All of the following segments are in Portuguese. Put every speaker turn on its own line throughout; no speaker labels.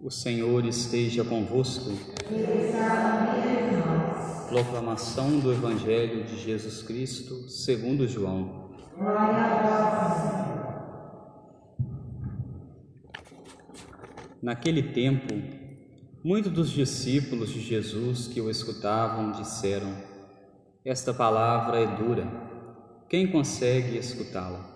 O Senhor esteja convosco. Proclamação do Evangelho de Jesus Cristo, segundo João. Naquele tempo, muitos dos discípulos de Jesus que o escutavam disseram: Esta palavra é dura. Quem consegue escutá-la?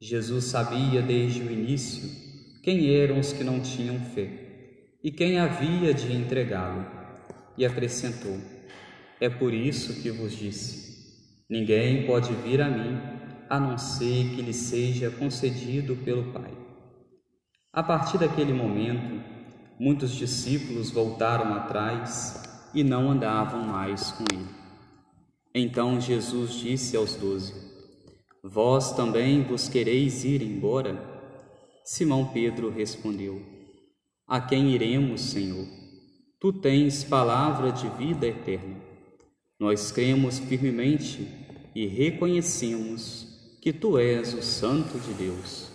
Jesus sabia desde o início quem eram os que não tinham fé e quem havia de entregá-lo, e acrescentou: É por isso que vos disse: Ninguém pode vir a mim a não ser que lhe seja concedido pelo Pai. A partir daquele momento, muitos discípulos voltaram atrás e não andavam mais com ele. Então Jesus disse aos doze: Vós também vos quereis ir embora? Simão Pedro respondeu: A quem iremos, Senhor? Tu tens palavra de vida eterna. Nós cremos firmemente e reconhecemos que tu és o Santo de Deus.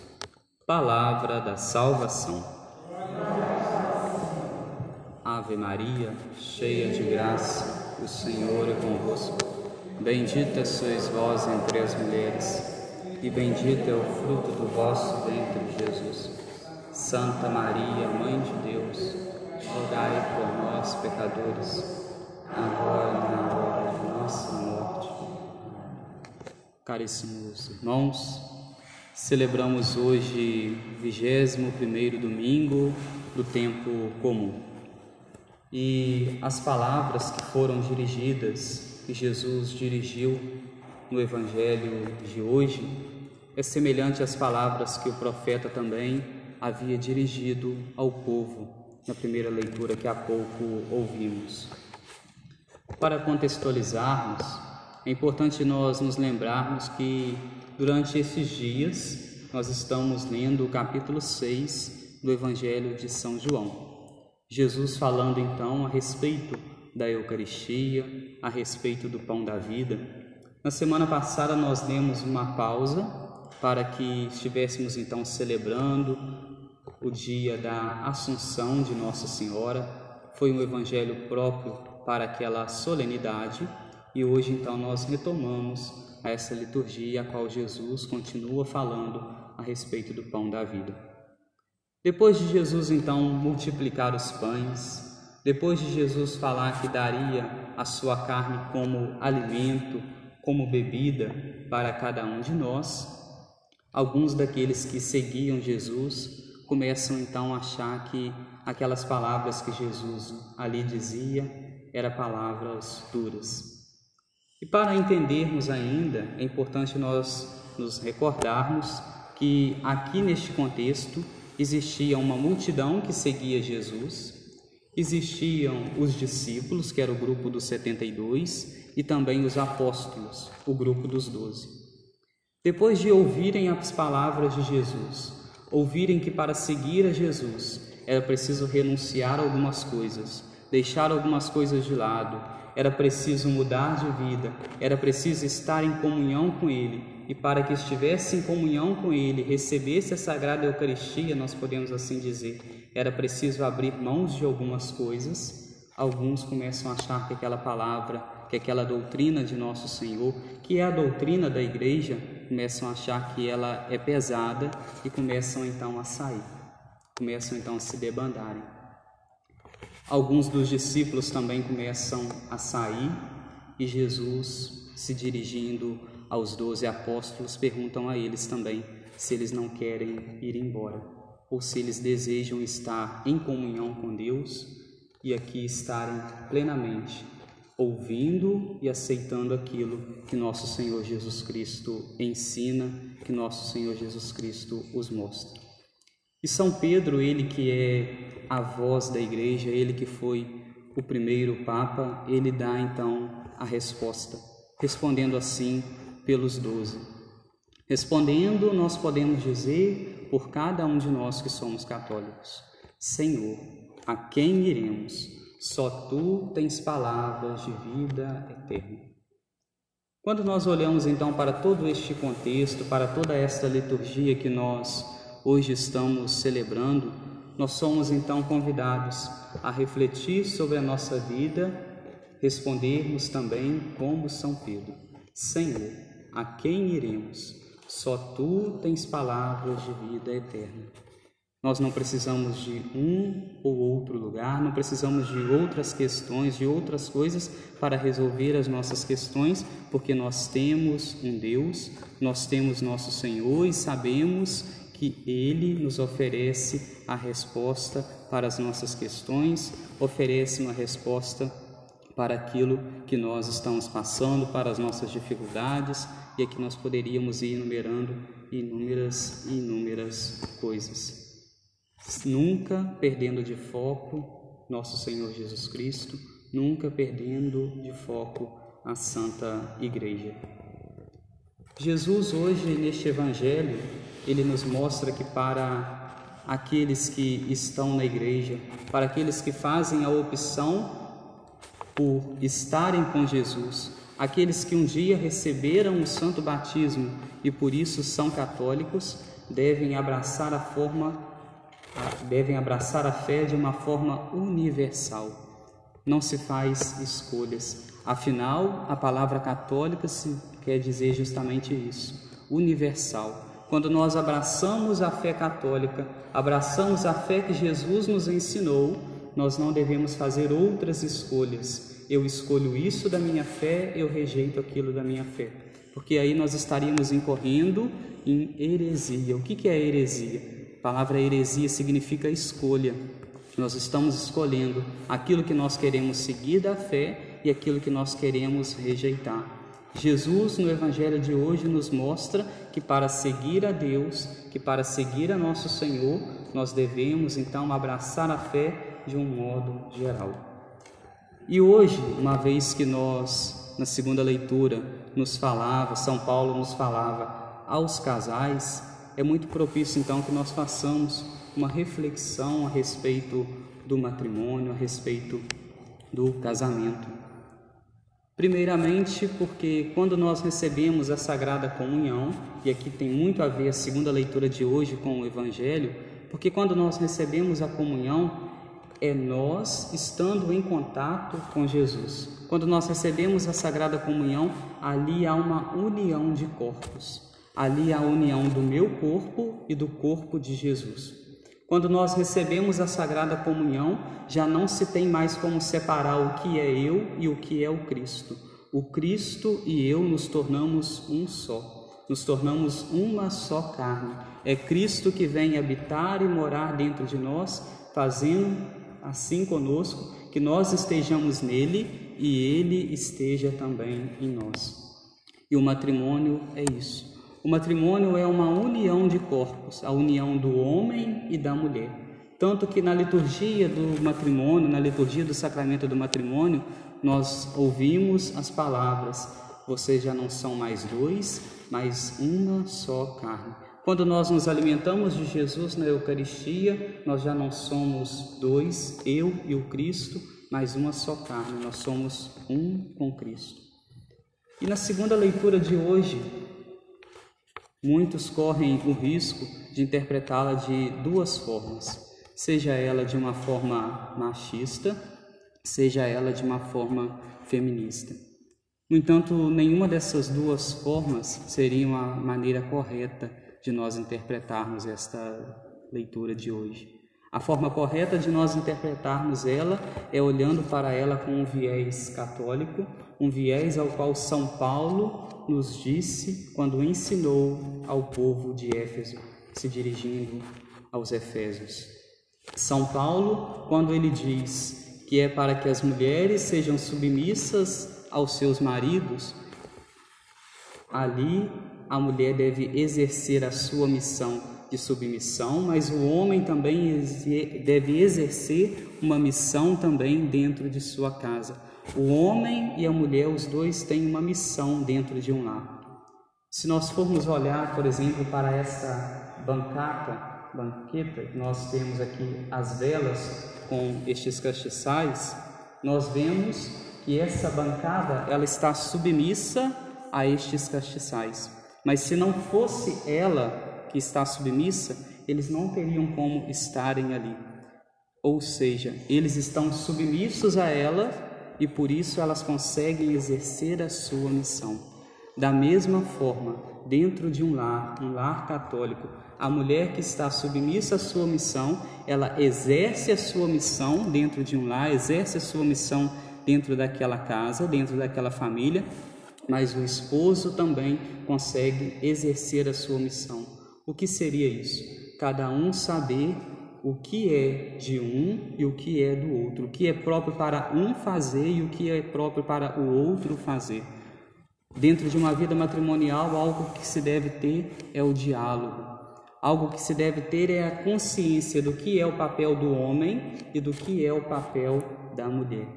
Palavra da salvação. Ave Maria, cheia de graça, o Senhor é convosco. Bendita sois vós entre as mulheres, e bendito é o fruto do vosso ventre, Jesus. Santa Maria, Mãe de Deus, rogai por nós, pecadores, agora e na hora de nossa morte. Caríssimos irmãos, celebramos hoje, vigésimo primeiro domingo do tempo comum. E as palavras que foram dirigidas que Jesus dirigiu no Evangelho de hoje é semelhante às palavras que o profeta também havia dirigido ao povo na primeira leitura que há pouco ouvimos. Para contextualizarmos, é importante nós nos lembrarmos que durante esses dias nós estamos lendo o capítulo 6 do Evangelho de São João. Jesus falando então a respeito da Eucaristia, a respeito do pão da vida. Na semana passada nós demos uma pausa para que estivéssemos então celebrando o dia da Assunção de Nossa Senhora. Foi um evangelho próprio para aquela solenidade e hoje então nós retomamos essa liturgia a qual Jesus continua falando a respeito do pão da vida. Depois de Jesus então multiplicar os pães, depois de Jesus falar que daria a sua carne como alimento, como bebida para cada um de nós, alguns daqueles que seguiam Jesus começam então a achar que aquelas palavras que Jesus ali dizia eram palavras duras. E para entendermos ainda, é importante nós nos recordarmos que aqui neste contexto existia uma multidão que seguia Jesus, Existiam os discípulos, que era o grupo dos 72, e também os apóstolos, o grupo dos doze. Depois de ouvirem as palavras de Jesus, ouvirem que para seguir a Jesus era preciso renunciar a algumas coisas, deixar algumas coisas de lado, era preciso mudar de vida, era preciso estar em comunhão com Ele, e para que estivesse em comunhão com Ele, recebesse a Sagrada Eucaristia, nós podemos assim dizer, era preciso abrir mãos de algumas coisas. Alguns começam a achar que aquela palavra, que aquela doutrina de nosso Senhor, que é a doutrina da igreja, começam a achar que ela é pesada e começam então a sair, começam então a se debandarem. Alguns dos discípulos também começam a sair e Jesus, se dirigindo aos doze apóstolos, perguntam a eles também se eles não querem ir embora ou se eles desejam estar em comunhão com Deus e aqui estarem plenamente ouvindo e aceitando aquilo que nosso Senhor Jesus Cristo ensina, que nosso Senhor Jesus Cristo os mostra. E São Pedro, ele que é a voz da igreja, ele que foi o primeiro Papa, ele dá então a resposta, respondendo assim pelos doze. Respondendo, nós podemos dizer por cada um de nós que somos católicos: Senhor, a quem iremos? Só tu tens palavras de vida eterna. Quando nós olhamos então para todo este contexto, para toda esta liturgia que nós hoje estamos celebrando, nós somos então convidados a refletir sobre a nossa vida, respondermos também como São Pedro: Senhor, a quem iremos? Só tu tens palavras de vida eterna. Nós não precisamos de um ou outro lugar, não precisamos de outras questões, de outras coisas para resolver as nossas questões, porque nós temos um Deus, nós temos nosso Senhor e sabemos que Ele nos oferece a resposta para as nossas questões, oferece uma resposta para aquilo que nós estamos passando, para as nossas dificuldades, e aqui nós poderíamos ir enumerando inúmeras e inúmeras coisas. Nunca perdendo de foco nosso Senhor Jesus Cristo, nunca perdendo de foco a Santa Igreja. Jesus hoje neste evangelho, ele nos mostra que para aqueles que estão na igreja, para aqueles que fazem a opção por estarem com Jesus, aqueles que um dia receberam o santo batismo e por isso são católicos, devem abraçar a forma devem abraçar a fé de uma forma universal. Não se faz escolhas. Afinal, a palavra católica se quer dizer justamente isso, universal. Quando nós abraçamos a fé católica, abraçamos a fé que Jesus nos ensinou, nós não devemos fazer outras escolhas. Eu escolho isso da minha fé, eu rejeito aquilo da minha fé. Porque aí nós estaríamos incorrendo em heresia. O que é heresia? A palavra heresia significa escolha. Nós estamos escolhendo aquilo que nós queremos seguir da fé e aquilo que nós queremos rejeitar. Jesus, no Evangelho de hoje, nos mostra que para seguir a Deus, que para seguir a nosso Senhor, nós devemos então abraçar a fé de um modo geral. E hoje, uma vez que nós, na segunda leitura, nos falava, São Paulo nos falava aos casais, é muito propício então que nós façamos uma reflexão a respeito do matrimônio, a respeito do casamento. Primeiramente, porque quando nós recebemos a Sagrada Comunhão, e aqui tem muito a ver a segunda leitura de hoje com o Evangelho, porque quando nós recebemos a comunhão, é nós estando em contato com Jesus. Quando nós recebemos a Sagrada Comunhão, ali há uma união de corpos. Ali há a união do meu corpo e do corpo de Jesus. Quando nós recebemos a Sagrada Comunhão, já não se tem mais como separar o que é eu e o que é o Cristo. O Cristo e eu nos tornamos um só, nos tornamos uma só carne. É Cristo que vem habitar e morar dentro de nós, fazendo assim conosco, que nós estejamos nele e ele esteja também em nós. E o matrimônio é isso. O matrimônio é uma união de corpos, a união do homem e da mulher. Tanto que na liturgia do matrimônio, na liturgia do sacramento do matrimônio, nós ouvimos as palavras: vocês já não são mais dois, mas uma só carne. Quando nós nos alimentamos de Jesus na Eucaristia, nós já não somos dois, eu e o Cristo, mas uma só carne, nós somos um com Cristo. E na segunda leitura de hoje, muitos correm o risco de interpretá-la de duas formas, seja ela de uma forma machista, seja ela de uma forma feminista. No entanto, nenhuma dessas duas formas seria uma maneira correta de nós interpretarmos esta leitura de hoje. A forma correta de nós interpretarmos ela é olhando para ela com um viés católico, um viés ao qual São Paulo nos disse quando ensinou ao povo de Éfeso, se dirigindo aos Efésios. São Paulo, quando ele diz que é para que as mulheres sejam submissas aos seus maridos, ali a mulher deve exercer a sua missão de submissão, mas o homem também deve exercer uma missão também dentro de sua casa. O homem e a mulher, os dois têm uma missão dentro de um lar. Se nós formos olhar, por exemplo, para esta bancata, banqueta, nós temos aqui as velas com estes castiçais, nós vemos que essa bancada ela está submissa a estes castiçais. Mas se não fosse ela que está submissa, eles não teriam como estarem ali. Ou seja, eles estão submissos a ela e por isso elas conseguem exercer a sua missão. Da mesma forma, dentro de um lar, um lar católico, a mulher que está submissa à sua missão, ela exerce a sua missão dentro de um lar, exerce a sua missão dentro daquela casa, dentro daquela família, mas o esposo também consegue exercer a sua missão. O que seria isso? Cada um saber o que é de um e o que é do outro, o que é próprio para um fazer e o que é próprio para o outro fazer. Dentro de uma vida matrimonial, algo que se deve ter é o diálogo. Algo que se deve ter é a consciência do que é o papel do homem e do que é o papel da mulher.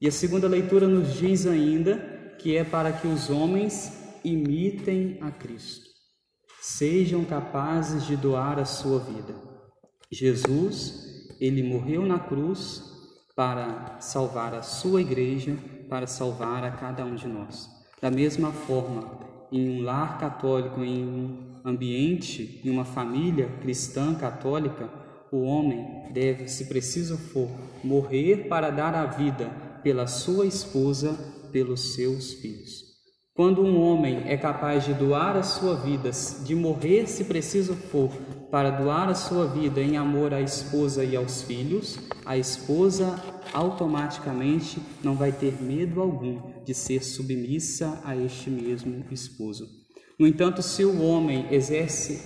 E a segunda leitura nos diz ainda que é para que os homens imitem a Cristo, sejam capazes de doar a sua vida. Jesus, ele morreu na cruz para salvar a sua igreja, para salvar a cada um de nós. Da mesma forma, em um lar católico, em um ambiente, em uma família cristã católica, o homem deve, se preciso for, morrer para dar a vida pela sua esposa, pelos seus filhos. Quando um homem é capaz de doar a sua vida, de morrer se preciso for, para doar a sua vida em amor à esposa e aos filhos, a esposa automaticamente não vai ter medo algum de ser submissa a este mesmo esposo. No entanto, se o homem exerce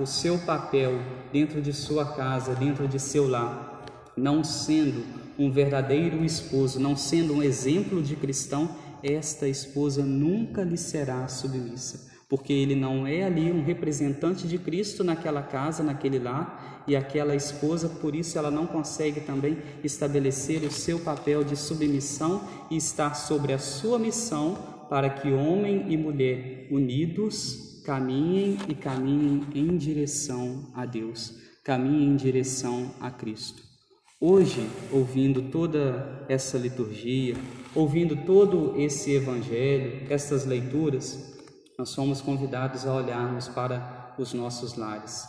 o seu papel dentro de sua casa, dentro de seu lar, não sendo um verdadeiro esposo, não sendo um exemplo de cristão, esta esposa nunca lhe será submissa, porque ele não é ali um representante de Cristo naquela casa, naquele lar, e aquela esposa, por isso ela não consegue também estabelecer o seu papel de submissão e estar sobre a sua missão para que homem e mulher unidos caminhem e caminhem em direção a Deus, caminhem em direção a Cristo. Hoje, ouvindo toda essa liturgia, ouvindo todo esse evangelho, essas leituras, nós somos convidados a olharmos para os nossos lares.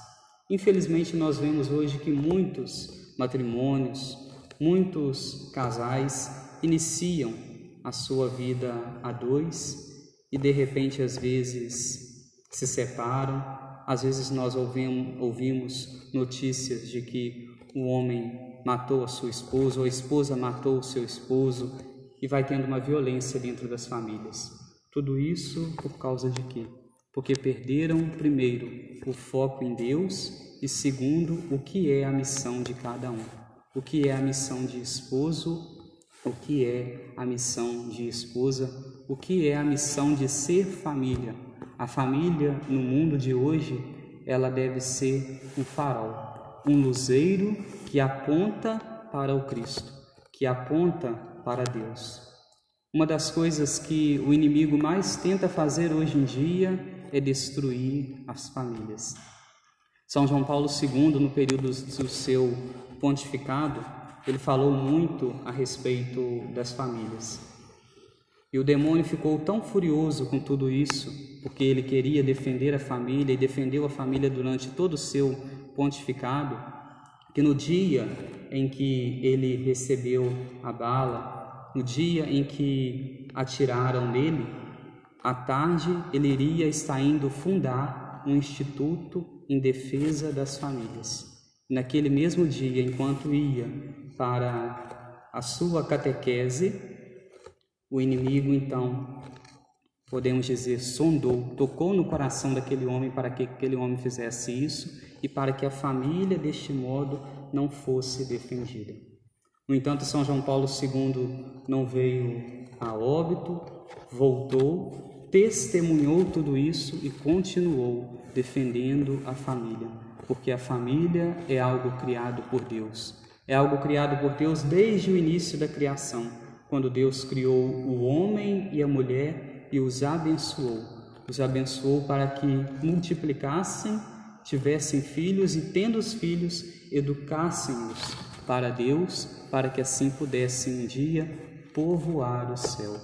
Infelizmente, nós vemos hoje que muitos matrimônios, muitos casais iniciam a sua vida a dois e de repente, às vezes, se separam. Às vezes, nós ouvimos, ouvimos notícias de que o homem matou a sua esposa, ou a esposa matou o seu esposo, e vai tendo uma violência dentro das famílias. Tudo isso por causa de quê? Porque perderam, primeiro, o foco em Deus e, segundo, o que é a missão de cada um. O que é a missão de esposo, o que é a missão de esposa, o que é a missão de ser família. A família no mundo de hoje, ela deve ser um farol, um luzeiro que aponta para o Cristo, que aponta para Deus. Uma das coisas que o inimigo mais tenta fazer hoje em dia é destruir as famílias. São João Paulo II, no período do seu pontificado, ele falou muito a respeito das famílias. E o demônio ficou tão furioso com tudo isso, porque ele queria defender a família e defendeu a família durante todo o seu pontificado, que no dia em que ele recebeu a bala, no dia em que atiraram nele, à tarde ele iria estar indo fundar um instituto em defesa das famílias. Naquele mesmo dia, enquanto ia para a sua catequese, o inimigo então, podemos dizer, sondou, tocou no coração daquele homem para que aquele homem fizesse isso e para que a família deste modo não fosse defendida. No entanto, São João Paulo II não veio a óbito, voltou, testemunhou tudo isso e continuou defendendo a família, porque a família é algo criado por Deus. É algo criado por Deus desde o início da criação, quando Deus criou o homem e a mulher e os abençoou. Os abençoou para que multiplicassem, tivessem filhos e, tendo os filhos, educassem-os para Deus, para que assim pudessem um dia povoar o céu.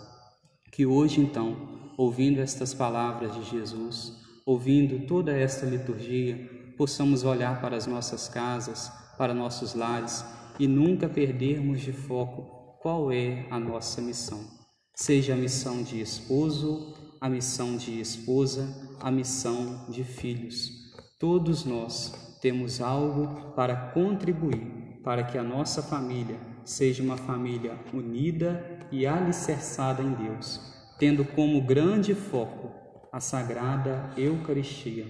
Que hoje, então, ouvindo estas palavras de Jesus, ouvindo toda esta liturgia, possamos olhar para as nossas casas, para nossos lares e nunca perdermos de foco qual é a nossa missão. Seja a missão de esposo, a missão de esposa, a missão de filhos. Todos nós temos algo para contribuir para que a nossa família seja uma família unida e alicerçada em Deus, tendo como grande foco a sagrada Eucaristia.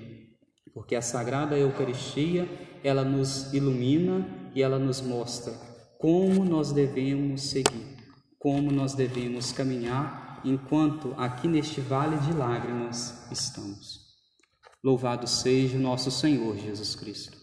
Porque a sagrada Eucaristia, ela nos ilumina e ela nos mostra como nós devemos seguir, como nós devemos caminhar enquanto aqui neste vale de lágrimas estamos. Louvado seja o nosso Senhor Jesus Cristo.